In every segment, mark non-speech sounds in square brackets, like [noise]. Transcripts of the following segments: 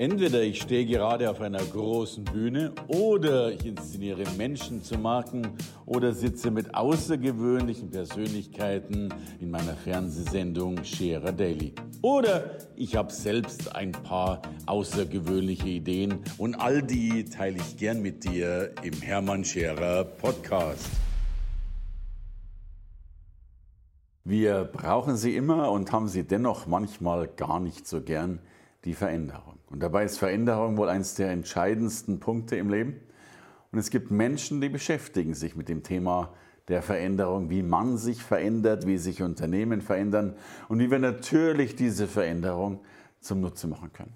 Entweder ich stehe gerade auf einer großen Bühne oder ich inszeniere Menschen zu Marken oder sitze mit außergewöhnlichen Persönlichkeiten in meiner Fernsehsendung Scherer Daily. Oder ich habe selbst ein paar außergewöhnliche Ideen und all die teile ich gern mit dir im Hermann Scherer Podcast. Wir brauchen sie immer und haben sie dennoch manchmal gar nicht so gern, die Veränderung. Und dabei ist Veränderung wohl eines der entscheidendsten Punkte im Leben. Und es gibt Menschen, die beschäftigen sich mit dem Thema der Veränderung, wie man sich verändert, wie sich Unternehmen verändern und wie wir natürlich diese Veränderung zum Nutze machen können.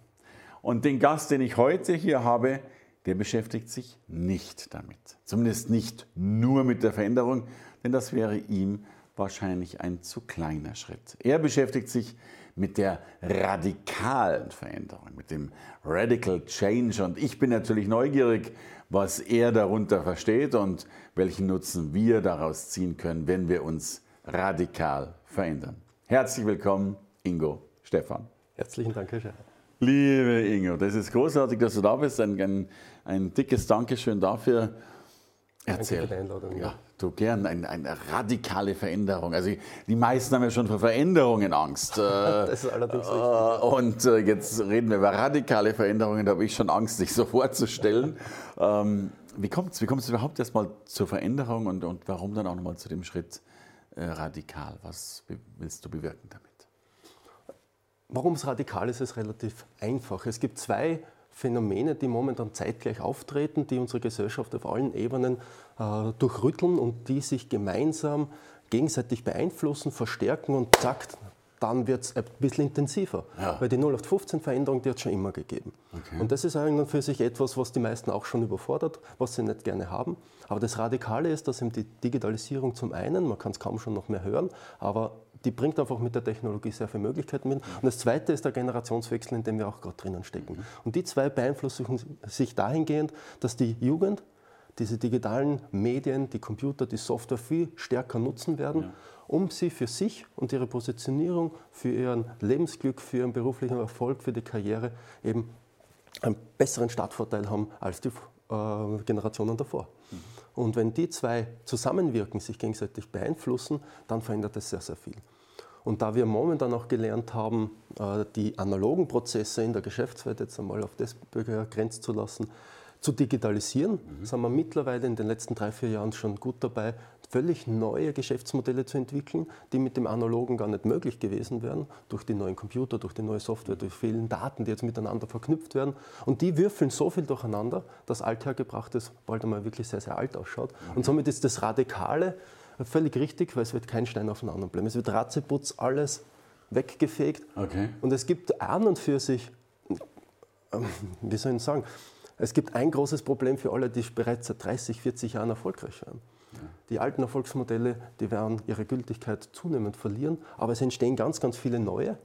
Und den Gast, den ich heute hier habe, der beschäftigt sich nicht damit. Zumindest nicht nur mit der Veränderung, denn das wäre ihm wahrscheinlich ein zu kleiner Schritt. Er beschäftigt sich mit der radikalen Veränderung, mit dem Radical Change. Und ich bin natürlich neugierig, was er darunter versteht und welchen Nutzen wir daraus ziehen können, wenn wir uns radikal verändern. Herzlich willkommen, Ingo Stefan. Herzlichen Dank, Herr Scherer. Liebe Ingo, das ist großartig, dass du da bist. Ein, ein, ein dickes Dankeschön dafür. Erzähl. Danke für die Einladung. Ja, du gern, eine, eine radikale Veränderung. Also die meisten haben ja schon vor Veränderungen Angst. [laughs] das ist allerdings richtig. Äh, und äh, jetzt reden wir über radikale Veränderungen, da habe ich schon Angst, sich [laughs] so vorzustellen. Ähm, wie kommt es wie kommt's überhaupt erstmal zur Veränderung und, und warum dann auch nochmal zu dem Schritt äh, radikal? Was willst du bewirken damit? Warum es radikal ist, ist relativ einfach. Es gibt zwei Phänomene, die momentan zeitgleich auftreten, die unsere Gesellschaft auf allen Ebenen äh, durchrütteln und die sich gemeinsam gegenseitig beeinflussen, verstärken und zack, dann wird es ein bisschen intensiver. Ja. Weil die 0815-Veränderung, die hat es schon immer gegeben. Okay. Und das ist eigentlich für sich etwas, was die meisten auch schon überfordert, was sie nicht gerne haben. Aber das Radikale ist, dass eben die Digitalisierung zum einen, man kann es kaum schon noch mehr hören, aber die bringt einfach mit der Technologie sehr viele Möglichkeiten mit. Und das Zweite ist der Generationswechsel, in dem wir auch gerade drinnen stecken. Und die zwei beeinflussen sich dahingehend, dass die Jugend diese digitalen Medien, die Computer, die Software viel stärker nutzen werden, ja. um sie für sich und ihre Positionierung, für ihren Lebensglück, für ihren beruflichen Erfolg, für die Karriere eben einen besseren Startvorteil haben als die äh, Generationen davor. Mhm. Und wenn die zwei zusammenwirken, sich gegenseitig beeinflussen, dann verändert es sehr, sehr viel. Und da wir momentan auch gelernt haben, äh, die analogen Prozesse in der Geschäftswelt jetzt einmal auf das begrenzt zu lassen, zu digitalisieren, mhm. sind wir mittlerweile in den letzten drei, vier Jahren schon gut dabei, völlig neue Geschäftsmodelle zu entwickeln, die mit dem Analogen gar nicht möglich gewesen wären, durch die neuen Computer, durch die neue Software, durch vielen Daten, die jetzt miteinander verknüpft werden. Und die würfeln so viel durcheinander, dass althergebrachtes bald einmal wirklich sehr, sehr alt ausschaut. Mhm. Und somit ist das Radikale, Völlig richtig, weil es wird kein Stein auf den anderen bleiben. Es wird Ratzeputz alles weggefegt. Okay. Und es gibt an und für sich, ähm, wie soll ich sagen, es gibt ein großes Problem für alle, die bereits seit 30, 40 Jahren erfolgreich waren. Die alten Erfolgsmodelle, die werden ihre Gültigkeit zunehmend verlieren, aber es entstehen ganz, ganz viele neue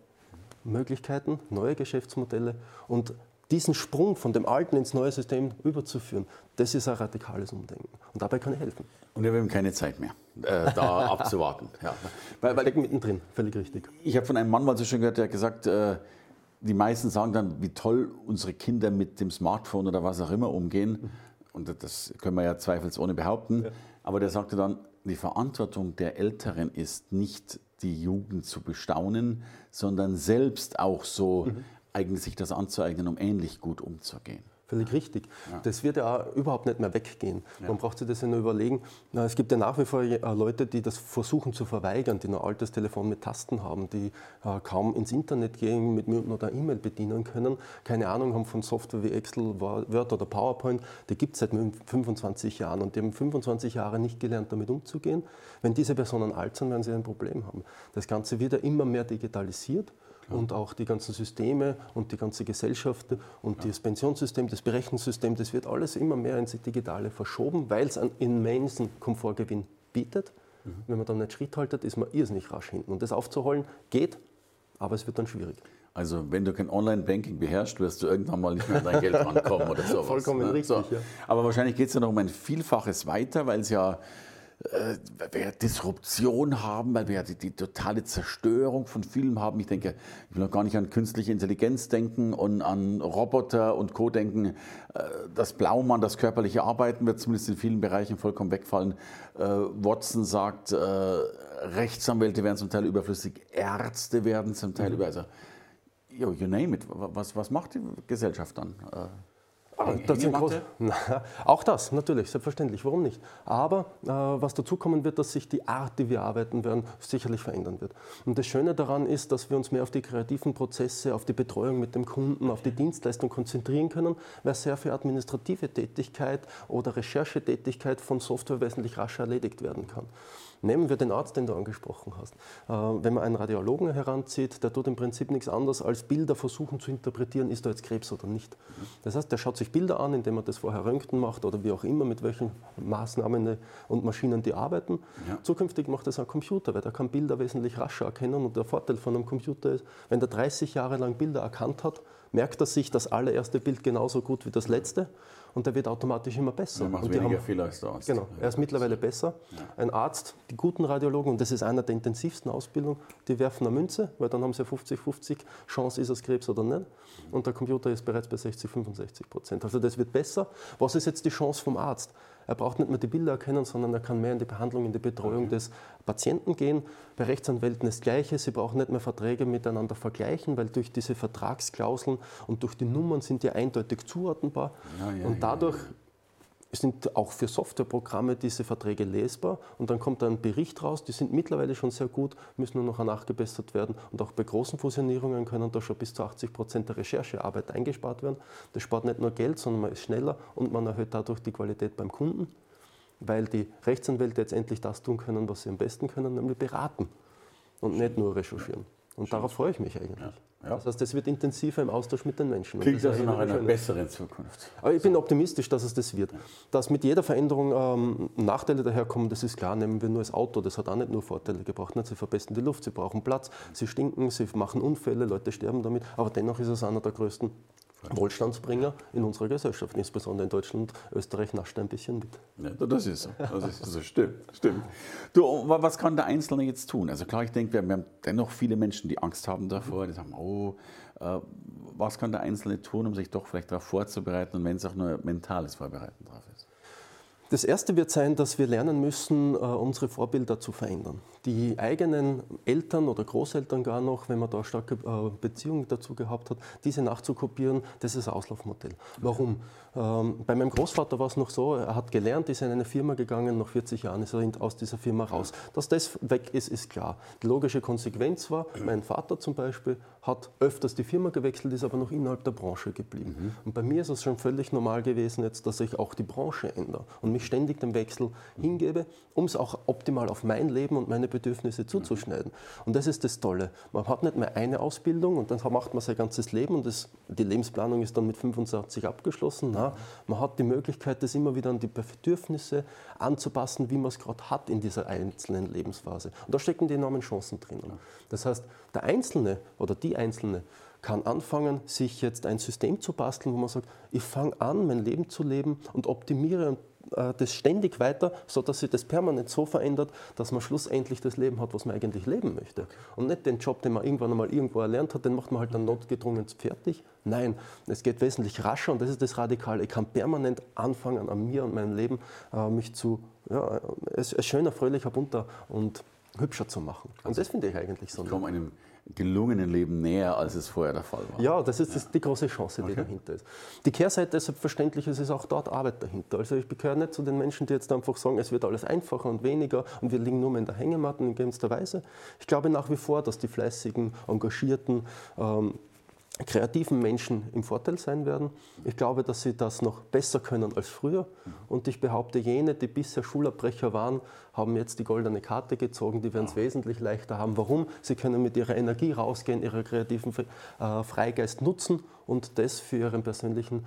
Möglichkeiten, neue Geschäftsmodelle und diesen Sprung von dem alten ins neue System überzuführen, das ist ein radikales Umdenken. Und dabei kann ich helfen. Und wir haben keine Zeit mehr, äh, da [laughs] abzuwarten. Ja. Weil, weil, mittendrin, völlig richtig. Ich habe von einem Mann mal so schön gehört, der hat gesagt, äh, die meisten sagen dann, wie toll unsere Kinder mit dem Smartphone oder was auch immer umgehen. Und das können wir ja zweifelsohne behaupten. Ja. Aber der sagte dann, die Verantwortung der Älteren ist nicht die Jugend zu bestaunen, sondern selbst auch so mhm eigentlich sich das anzueignen, um ähnlich gut umzugehen. Völlig richtig. Ja. Das wird ja auch überhaupt nicht mehr weggehen. Ja. Man braucht sich das ja nur überlegen. Es gibt ja nach wie vor äh, Leute, die das versuchen zu verweigern, die ein altes Telefon mit Tasten haben, die äh, kaum ins Internet gehen, mit Minuten oder E-Mail bedienen können, keine Ahnung haben von Software wie Excel, Word oder PowerPoint. Die gibt es seit 25 Jahren und die haben 25 Jahre nicht gelernt, damit umzugehen. Wenn diese Personen alt sind, werden sie ein Problem haben. Das Ganze wird ja immer mehr digitalisiert und auch die ganzen Systeme und die ganze Gesellschaft und das Pensionssystem, das Berechnungssystem, das wird alles immer mehr ins Digitale verschoben, weil es einen immensen Komfortgewinn bietet. Mhm. Wenn man dann nicht Schritt haltet, ist man irrsinnig rasch hinten. Und das aufzuholen geht, aber es wird dann schwierig. Also wenn du kein Online-Banking beherrschst, wirst du irgendwann mal nicht mehr an dein Geld rankommen oder [laughs] sowas. Vollkommen ne? richtig, so. ja. Aber wahrscheinlich geht es ja noch um ein Vielfaches weiter, weil es ja äh, wir Disruption haben, weil wir ja die, die, totale Zerstörung von Filmen haben. Ich denke, ich will noch gar nicht an künstliche Intelligenz denken und an Roboter und Co. denken. Äh, das Blaumann, das körperliche Arbeiten wird zumindest in vielen Bereichen vollkommen wegfallen. Äh, Watson sagt, Rechtsanwälte werden zum Teil überflüssig, Ärzte werden zum Teil mhm. über. Also, you name it. Was, was macht die Gesellschaft dann? Ah, das groß, na, auch das, natürlich, selbstverständlich, warum nicht? Aber äh, was dazu kommen wird, dass sich die Art, die wir arbeiten werden, sicherlich verändern wird. Und das Schöne daran ist, dass wir uns mehr auf die kreativen Prozesse, auf die Betreuung mit dem Kunden, auf die Dienstleistung konzentrieren können, weil sehr viel administrative Tätigkeit oder Recherchetätigkeit von Software wesentlich rascher erledigt werden kann. Nehmen wir den Arzt, den du angesprochen hast. Äh, wenn man einen Radiologen heranzieht, der tut im Prinzip nichts anderes als Bilder versuchen zu interpretieren, ist da jetzt Krebs oder nicht. Das heißt, der schaut sich Bilder an, indem er das vorher Röntgen macht oder wie auch immer, mit welchen Maßnahmen und Maschinen die arbeiten. Ja. Zukünftig macht das ein Computer, weil der kann Bilder wesentlich rascher erkennen und der Vorteil von einem Computer ist, wenn der 30 Jahre lang Bilder erkannt hat, merkt er sich das allererste Bild genauso gut wie das letzte und der wird automatisch immer besser. Er macht und weniger haben, Fehler als der Arzt. Genau, er ist mittlerweile besser. Ein Arzt, die guten Radiologen, und das ist einer der intensivsten Ausbildungen, die werfen eine Münze, weil dann haben sie 50-50 Chance, ist es Krebs oder nicht. Und der Computer ist bereits bei 60, 65 Prozent. Also das wird besser. Was ist jetzt die Chance vom Arzt? Er braucht nicht mehr die Bilder erkennen, sondern er kann mehr in die Behandlung, in die Betreuung okay. des Patienten gehen. Bei Rechtsanwälten das Gleiche. Sie brauchen nicht mehr Verträge miteinander vergleichen, weil durch diese Vertragsklauseln und durch die Nummern sind die eindeutig zuordnenbar. Ja, ja, und dadurch ja, sind auch für Softwareprogramme diese Verträge lesbar und dann kommt ein Bericht raus, die sind mittlerweile schon sehr gut, müssen nur noch nachgebessert werden und auch bei großen Fusionierungen können da schon bis zu 80 Prozent der Recherchearbeit eingespart werden. Das spart nicht nur Geld, sondern man ist schneller und man erhöht dadurch die Qualität beim Kunden, weil die Rechtsanwälte jetzt endlich das tun können, was sie am besten können, nämlich beraten und nicht nur recherchieren. Und darauf freue ich mich eigentlich. Ja. Ja. Das heißt, es wird intensiver im Austausch mit den Menschen. Klingt also nach einer besseren Zukunft. Aber ich bin optimistisch, dass es das wird. Dass mit jeder Veränderung ähm, Nachteile daherkommen, das ist klar. Nehmen wir nur das Auto, das hat auch nicht nur Vorteile gebracht. Nicht? Sie verbessern die Luft, sie brauchen Platz, sie stinken, sie machen Unfälle, Leute sterben damit. Aber dennoch ist es einer der größten Wohlstandsbringer in unserer Gesellschaft, insbesondere in Deutschland. Österreich nascht ein bisschen mit. Ja, das ist so. Das ist so. Stimmt, stimmt. Du, was kann der Einzelne jetzt tun? Also klar, ich denke, wir haben dennoch viele Menschen, die Angst haben davor, die sagen, oh, äh, was kann der Einzelne tun, um sich doch vielleicht darauf vorzubereiten und wenn es auch nur mentales Vorbereiten drauf ist? Das erste wird sein, dass wir lernen müssen, äh, unsere Vorbilder zu verändern. Die eigenen Eltern oder Großeltern gar noch, wenn man da starke äh, Beziehungen dazu gehabt hat, diese nachzukopieren, das ist ein Auslaufmodell. Warum? Ähm, bei meinem Großvater war es noch so, er hat gelernt, ist in eine Firma gegangen, nach 40 Jahren ist er aus dieser Firma raus. Dass das weg ist, ist klar. Die logische Konsequenz war, mein Vater zum Beispiel hat öfters die Firma gewechselt, ist aber noch innerhalb der Branche geblieben. Mhm. Und bei mir ist es schon völlig normal gewesen jetzt, dass ich auch die Branche ändere und mich ständig dem Wechsel hingebe, um es auch optimal auf mein Leben und meine Bedürfnisse zuzuschneiden. Und das ist das Tolle. Man hat nicht mehr eine Ausbildung und dann macht man sein ganzes Leben und das, die Lebensplanung ist dann mit 25 abgeschlossen. Na, man hat die Möglichkeit, das immer wieder an die Bedürfnisse anzupassen, wie man es gerade hat in dieser einzelnen Lebensphase. Und da stecken die enormen Chancen drin. Das heißt, der Einzelne oder die Einzelne kann anfangen, sich jetzt ein System zu basteln, wo man sagt, ich fange an, mein Leben zu leben und optimiere äh, das ständig weiter, sodass sich das permanent so verändert, dass man schlussendlich das Leben hat, was man eigentlich leben möchte. Und nicht den Job, den man irgendwann einmal irgendwo erlernt hat, den macht man halt dann notgedrungen fertig. Nein, es geht wesentlich rascher und das ist das Radikale. Ich kann permanent anfangen, an mir und meinem Leben äh, mich zu ja, es, es schöner, fröhlicher, bunter und hübscher zu machen. Und also das finde ich eigentlich so. Ich komme einem gelungenen Leben näher, als es vorher der Fall war. Ja, das ist ja. die große Chance, die okay. dahinter ist. Die Kehrseite ist selbstverständlich, es ist auch dort Arbeit dahinter. Also ich gehöre nicht zu den Menschen, die jetzt einfach sagen, es wird alles einfacher und weniger und wir liegen nur mehr in der Hängematte in gewisser Weise. Ich glaube nach wie vor, dass die fleißigen, engagierten, ähm, kreativen Menschen im Vorteil sein werden. Ich glaube, dass sie das noch besser können als früher. Und ich behaupte, jene, die bisher Schulabbrecher waren, haben jetzt die goldene Karte gezogen. Die werden es wesentlich leichter haben. Warum? Sie können mit ihrer Energie rausgehen, ihren kreativen äh, Freigeist nutzen und das für ihren persönlichen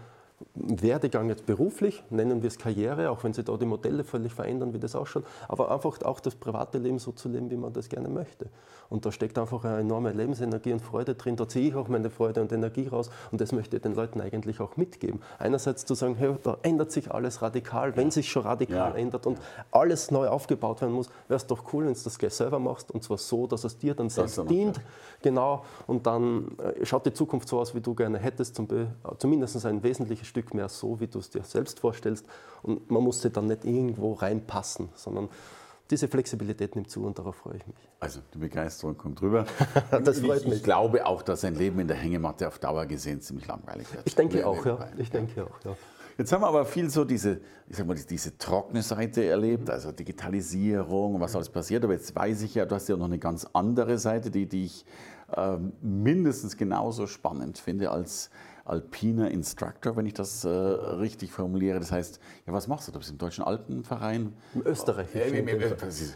Werdegang jetzt beruflich, nennen wir es Karriere, auch wenn sich da die Modelle völlig verändern, wie das ausschaut, aber einfach auch das private Leben so zu leben, wie man das gerne möchte. Und da steckt einfach eine enorme Lebensenergie und Freude drin. Da ziehe ich auch meine Freude und Energie raus und das möchte ich den Leuten eigentlich auch mitgeben. Einerseits zu sagen, hey, da ändert sich alles radikal, wenn sich schon radikal ja. ändert und alles neu aufgebaut werden muss, wäre es doch cool, wenn du das gleich selber machst und zwar so, dass es dir dann selbst dient. Genau, und dann äh, schaut die Zukunft so aus, wie du gerne hättest, zum, zumindest ein wesentliches Stück mehr so, wie du es dir selbst vorstellst. Und man muss sich dann nicht irgendwo reinpassen, sondern diese Flexibilität nimmt zu und darauf freue ich mich. Also die Begeisterung kommt rüber. [laughs] das freut ich, mich. Ich glaube auch, dass ein Leben in der Hängematte auf Dauer gesehen ziemlich langweilig wird. Ich denke auch, ja. Ich denke auch, ja. Jetzt haben wir aber viel so diese, ich sag mal, diese trockene Seite erlebt, also Digitalisierung, was alles passiert. Aber jetzt weiß ich ja, du hast ja noch eine ganz andere Seite, die, die ich äh, mindestens genauso spannend finde als alpiner Instructor, wenn ich das äh, richtig formuliere. Das heißt, ja, was machst du? Du bist im Deutschen Alpenverein? Im Österreichischen. Im, im, im,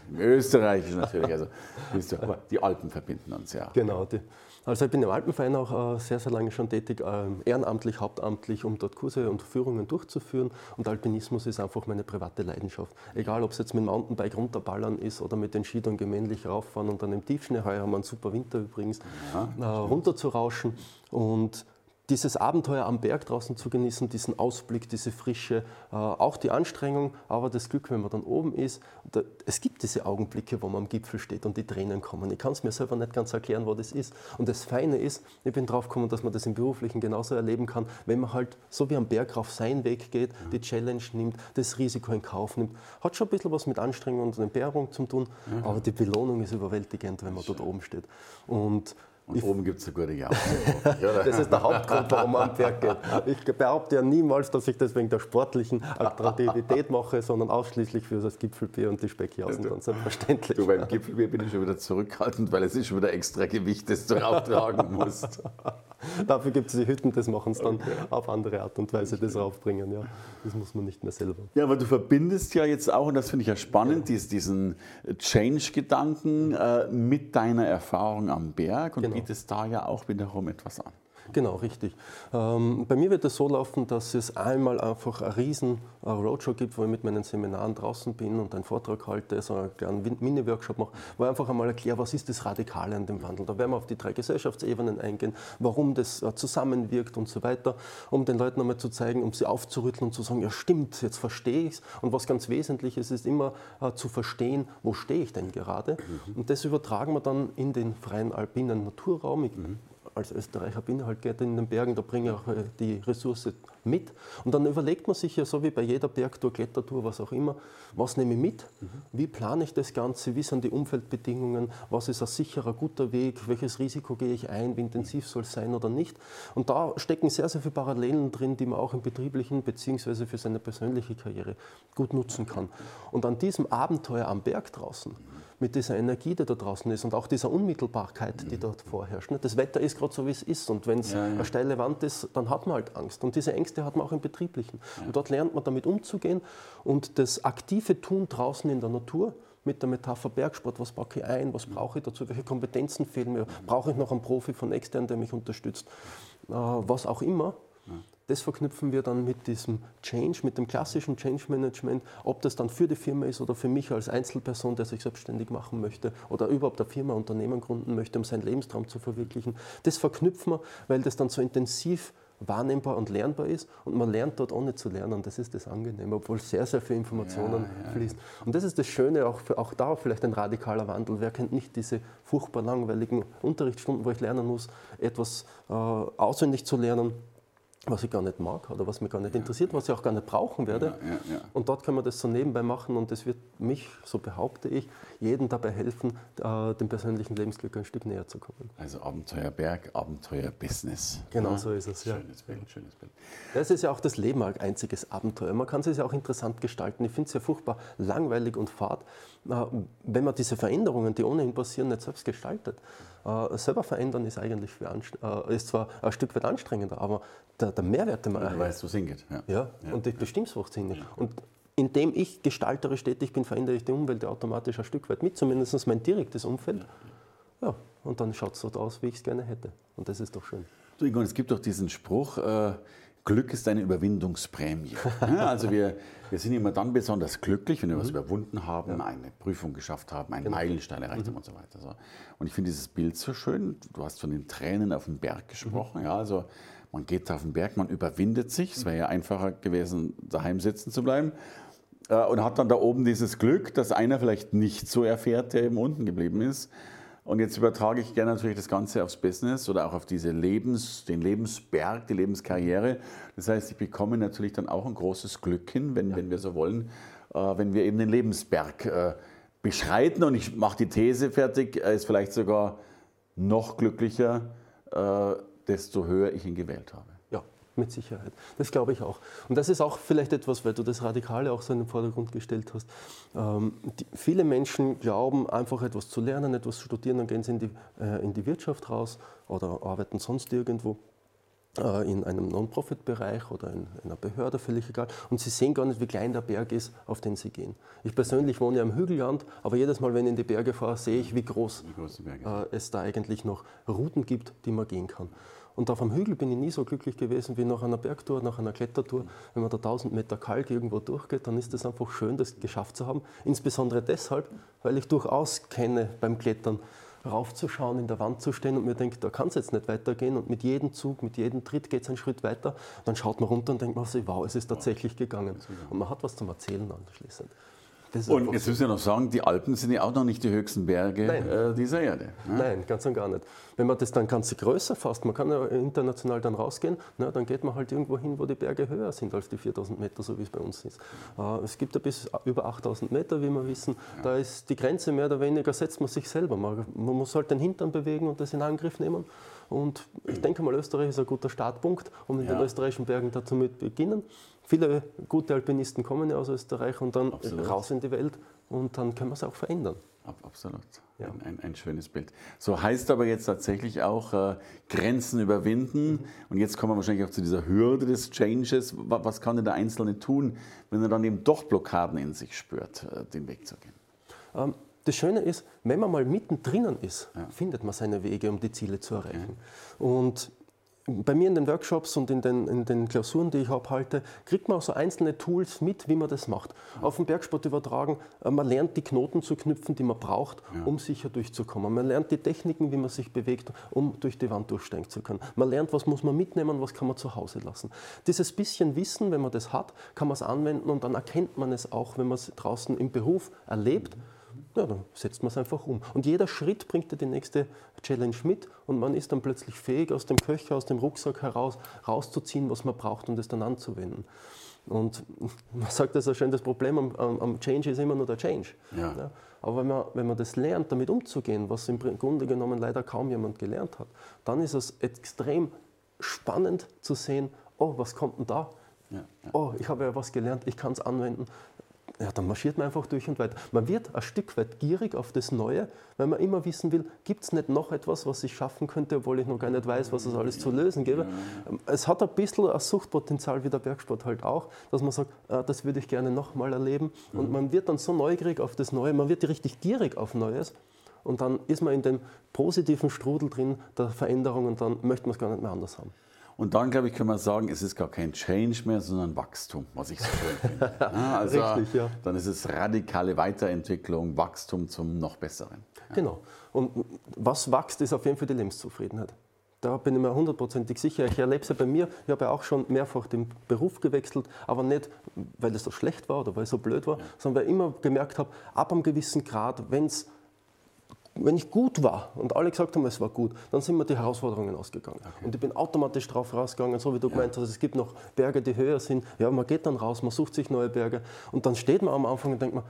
Im Österreichischen natürlich. Also, du, aber die Alpen verbinden uns ja. Genau. Die, also ich bin im Alpenverein auch äh, sehr, sehr lange schon tätig, äh, ehrenamtlich, hauptamtlich, um dort Kurse und Führungen durchzuführen. Und Alpinismus ist einfach meine private Leidenschaft. Egal, ob es jetzt mit dem Mountainbike runterballern ist oder mit den Skidern gemännlich rauffahren und dann im Tiefschnee, heuer haben wir einen super Winter übrigens, ja, äh, runterzurauschen. Und dieses Abenteuer am Berg draußen zu genießen, diesen Ausblick, diese Frische, äh, auch die Anstrengung, aber das Glück, wenn man dann oben ist. Es gibt diese Augenblicke, wo man am Gipfel steht und die Tränen kommen. Ich kann es mir selber nicht ganz erklären, wo das ist. Und das Feine ist, ich bin drauf gekommen, dass man das im Beruflichen genauso erleben kann, wenn man halt so wie am Berg rauf seinen Weg geht, die Challenge nimmt, das Risiko in Kauf nimmt. Hat schon ein bisschen was mit Anstrengung und Entbehrung zu tun, mhm. aber die Belohnung ist überwältigend, wenn man dort oben steht. Und und ich oben gibt es eine gute Jagd. [laughs] das ist der Hauptgrund, warum man am Berg geht. Ich behaupte ja niemals, dass ich das wegen der sportlichen Attraktivität mache, sondern ausschließlich für das Gipfelbier und die Speckjausen, ganz selbstverständlich. Du, beim Gipfelbier bin ich schon wieder zurückhaltend, weil es ist schon wieder extra Gewicht, das du rauftragen [laughs] musst. Dafür gibt es die Hütten, das machen es dann okay. auf andere Art und Weise, das raufbringen. Ja. Das muss man nicht mehr selber. Ja, aber du verbindest ja jetzt auch, und das finde ich ja spannend, ja. diesen Change-Gedanken äh, mit deiner Erfahrung am Berg und genau. Bietest da ja auch wiederum etwas an. Genau, richtig. Ähm, bei mir wird es so laufen, dass es einmal einfach einen riesen äh, Roadshow gibt, wo ich mit meinen Seminaren draußen bin und einen Vortrag halte, so einen kleinen Mini-Workshop mache, wo ich einfach einmal erkläre, was ist das Radikale an dem Wandel. Da werden wir auf die drei Gesellschaftsebenen eingehen, warum das äh, zusammenwirkt und so weiter, um den Leuten einmal zu zeigen, um sie aufzurütteln und zu sagen, ja stimmt, jetzt verstehe ich es. Und was ganz wesentlich ist, ist immer äh, zu verstehen, wo stehe ich denn gerade. Mhm. Und das übertragen wir dann in den freien alpinen Naturraum. Ich mhm als Österreicher bin ich halt gerne in den Bergen, da bringe ich auch äh, die Ressource mit. Und dann überlegt man sich ja so wie bei jeder Bergtour, Klettertour, was auch immer, was nehme ich mit, mhm. wie plane ich das Ganze, wie sind die Umfeldbedingungen, was ist ein sicherer, guter Weg, welches Risiko gehe ich ein, wie intensiv soll es sein oder nicht. Und da stecken sehr, sehr viele Parallelen drin, die man auch im betrieblichen bzw. für seine persönliche Karriere gut nutzen kann. Und an diesem Abenteuer am Berg draußen, mit dieser Energie, die da draußen ist und auch dieser Unmittelbarkeit, die dort vorherrscht. Das Wetter ist gerade so, wie es ist und wenn es ja, ja. eine steile Wand ist, dann hat man halt Angst. Und diese Ängste hat man auch im Betrieblichen. Ja. Und dort lernt man damit umzugehen und das aktive Tun draußen in der Natur, mit der Metapher Bergsport, was packe ich ein, was brauche ich dazu, welche Kompetenzen fehlen mir, brauche ich noch einen Profi von extern, der mich unterstützt, äh, was auch immer, das verknüpfen wir dann mit diesem Change, mit dem klassischen Change Management, ob das dann für die Firma ist oder für mich als Einzelperson, der sich selbstständig machen möchte oder überhaupt eine Firma, Unternehmen gründen möchte, um seinen Lebenstraum zu verwirklichen. Das verknüpfen wir, weil das dann so intensiv wahrnehmbar und lernbar ist und man lernt dort ohne zu lernen. Das ist das Angenehme, obwohl sehr, sehr viel Informationen ja, ja, fließen. Und das ist das Schöne, auch, für, auch da vielleicht ein radikaler Wandel. Wer kennt nicht diese furchtbar langweiligen Unterrichtsstunden, wo ich lernen muss, etwas äh, auswendig zu lernen, was ich gar nicht mag oder was mich gar nicht interessiert, was ich auch gar nicht brauchen werde. Ja, ja, ja. Und dort können wir das so nebenbei machen und das wird mich, so behaupte ich, jedem dabei helfen, äh, dem persönlichen Lebensglück ein Stück näher zu kommen. Also Abenteuerberg, Abenteuerbusiness. Genau so ist es, ja. Schönes Bild, schönes Bild. Das ist ja auch das Leben ein einziges Abenteuer. Man kann es ja auch interessant gestalten. Ich finde es ja furchtbar langweilig und fad, äh, wenn man diese Veränderungen, die ohnehin passieren, nicht selbst gestaltet. Äh, selber verändern ist eigentlich äh, ist zwar ein Stück weit anstrengender, aber der, der Mehrwert, den man erhält. Du weißt, wo es hingeht. Ja. ja, ja. und ich bestimme wo es hingeht. Ja. Und indem ich gestalterisch tätig bin, verändere ich die Umwelt automatisch ein Stück weit mit, zumindest mein direktes Umfeld. Ja, und dann schaut es so aus, wie ich es gerne hätte. Und das ist doch schön. Du, Ingo, es gibt doch diesen Spruch, äh, Glück ist eine Überwindungsprämie. [laughs] Also wir, wir sind immer dann besonders glücklich, wenn wir mhm. was überwunden haben, ja. eine Prüfung geschafft haben, einen genau. Meilenstein erreicht mhm. haben und so weiter. So. Und ich finde dieses Bild so schön. Du hast von den Tränen auf dem Berg gesprochen. Mhm. Ja, also man geht auf den Berg, man überwindet sich. Es wäre ja einfacher gewesen, daheim sitzen zu bleiben. Äh, und hat dann da oben dieses Glück, dass einer vielleicht nicht so erfährt, der eben unten geblieben ist. Und jetzt übertrage ich gerne natürlich das Ganze aufs Business oder auch auf diese Lebens, den Lebensberg, die Lebenskarriere. Das heißt, ich bekomme natürlich dann auch ein großes Glück hin, wenn, ja. wenn wir so wollen, äh, wenn wir eben den Lebensberg äh, beschreiten. Und ich mache die These fertig, er ist vielleicht sogar noch glücklicher, äh, desto höher ich ihn gewählt habe. Mit Sicherheit. Das glaube ich auch. Und das ist auch vielleicht etwas, weil du das Radikale auch so in den Vordergrund gestellt hast. Ähm, die, viele Menschen glauben, einfach etwas zu lernen, etwas zu studieren, dann gehen sie in die, äh, in die Wirtschaft raus oder arbeiten sonst irgendwo äh, in einem Non-Profit-Bereich oder in, in, einer Behörde, völlig egal. Und sie sehen gar nicht, wie klein der Berg ist, auf den sie gehen. Ich persönlich wohne ja im Hügelland, aber jedes Mal, wenn ich in die Berge fahre, sehe ich, wie groß, wie groß äh, es da eigentlich noch Routen gibt, die man gehen kann. Und auf dem Hügel bin ich nie so glücklich gewesen wie nach einer Bergtour, nach einer Klettertour. Wenn man da 1000 Meter Kalk irgendwo durchgeht, dann ist es einfach schön, das geschafft zu haben. Insbesondere deshalb, weil ich durchaus kenne beim Klettern, raufzuschauen, in der Wand zu stehen und mir denke, da kann es jetzt nicht weitergehen. Und mit jedem Zug, mit jedem Tritt geht es einen Schritt weiter. Dann schaut man runter und denkt man sich, wow, es ist tatsächlich gegangen. Und man hat was zum Erzählen anschließend. Und jetzt müssen wir noch sagen, die Alpen sind ja auch noch nicht die höchsten Berge äh, dieser Erde. Ne? Nein, ganz und gar nicht. Wenn man das dann ganz größer fasst, man kann ja international dann rausgehen, na, dann geht man halt irgendwo hin, wo die Berge höher sind als die 4000 Meter, so wie es bei uns ist. Äh, es gibt ja bis über 8000 Meter, wie wir wissen. Ja. Da ist die Grenze mehr oder weniger, setzt man sich selber. Man, man muss halt den Hintern bewegen und das in Angriff nehmen. Und ich denke mal, Österreich ist ein guter Startpunkt, um in ja. den österreichischen Bergen dazu mit beginnen. Viele gute Alpinisten kommen ja aus Österreich und dann Absolut. raus in die Welt und dann können wir es auch verändern. Absolut. Ja. Ein, ein, ein, schönes Bild. So heißt aber jetzt tatsächlich auch äh, Grenzen überwinden. Mhm. Und jetzt kommen wir wahrscheinlich auch zu dieser Hürde des Changes. Was kann denn der Einzelne tun, wenn er dann eben doch Blockaden in sich spürt, äh, den Weg zu gehen? Ähm, das Schöne ist, wenn man mal mittendrin ist, ja. findet man seine Wege, um die Ziele zu erreichen. Okay. Und bei mir in den Workshops und in den, in den Klausuren, die ich abhalte, kriegt man auch so einzelne Tools mit, wie man das macht. Auf den Bergsport übertragen, äh, man lernt die Knoten zu knüpfen, die man braucht, ja. um sicher durchzukommen. Man lernt die Techniken, wie man sich bewegt, um durch die Wand durchsteigen zu können. Man lernt, was muss man mitnehmen, was kann man zu Hause lassen. Dieses bisschen Wissen, wenn man das hat, kann man es anwenden und dann erkennt man es auch, wenn man es draußen im Beruf erlebt. Mhm ja, dann setzt man es einfach um. Und jeder Schritt bringt dir die nächste Challenge mit und man ist dann plötzlich fähig, aus dem Köcher, aus dem Rucksack heraus rauszuziehen, was man braucht, um das dann anzuwenden. Und [laughs] man sagt das ja schön, das Problem am, am, Change ist immer nur der Change. Ja. Ja, aber wenn man, wenn man das lernt, damit umzugehen, was im Grunde genommen leider kaum jemand gelernt hat, dann ist es extrem spannend zu sehen, oh, was kommt denn da? Ja, oh, ich habe ja was gelernt, ich kann es anwenden ja, dann marschiert man einfach durch und weiter. Man wird ein Stück weit gierig auf das Neue, weil man immer wissen will, gibt es nicht noch etwas, was ich schaffen könnte, obwohl ich noch gar nicht weiß, was es alles zu lösen gäbe. Es hat ein bisschen ein Suchtpotenzial wie der Bergsport halt auch, dass man sagt, ah, das würde ich gerne nochmal erleben. Und man wird dann so neugierig auf das Neue, man wird richtig gierig auf Neues. Und dann ist man in dem positiven Strudel drin der Veränderung und dann möchte man es gar nicht mehr anders haben. Und dann, glaube ich, kann man sagen, es ist gar kein Change mehr, sondern Wachstum, was ich so schön finde. [laughs] Ja, also Richtig, ja. Dann ist es radikale Weiterentwicklung, Wachstum zum noch Besseren. Ja. Genau. Und was wächst, ist auf jeden Fall die Lebenszufriedenheit. Da bin ich mir hundertprozentig sicher. Ich erlebe es ja bei mir. Ich habe ja auch schon mehrfach den Beruf gewechselt, aber nicht, weil es so schlecht war oder weil es so blöd war, sondern weil ich immer gemerkt habe, ab einem gewissen Grad, wenn es wenn ich gut war und alle gesagt haben, es war gut, dann sind mir die Herausforderungen ausgegangen. Okay. Und ich bin automatisch drauf rausgegangen, so wie du ja. gemeint hast, es gibt noch Berge, die höher sind. Ja, man geht dann raus, man sucht sich neue Berge und dann steht man am Anfang und denkt man,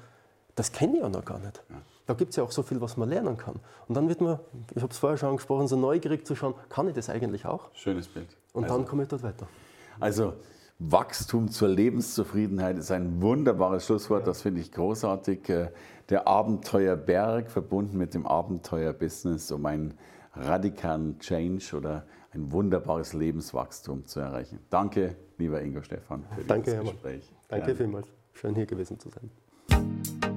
das kenne ich ja noch gar nicht. Ja. Da gibt es ja auch so viel, was man lernen kann. Und dann wird man, ich habe es vorher schon angesprochen, so neugierig zu schauen, kann ich das eigentlich auch? Schönes Bild. Und also, dann komme ich dort weiter. Also Wachstum zur Lebenszufriedenheit ist ein wunderbares Schlusswort, das finde ich großartig. Äh, der Abenteuerberg verbunden mit dem Abenteuerbusiness, um einen radikalen Change oder ein wunderbares Lebenswachstum zu erreichen. Danke, lieber Ingo Stefan, für Danke, dieses Gespräch. Danke Gerne. vielmals. Schön hier gewesen zu sein.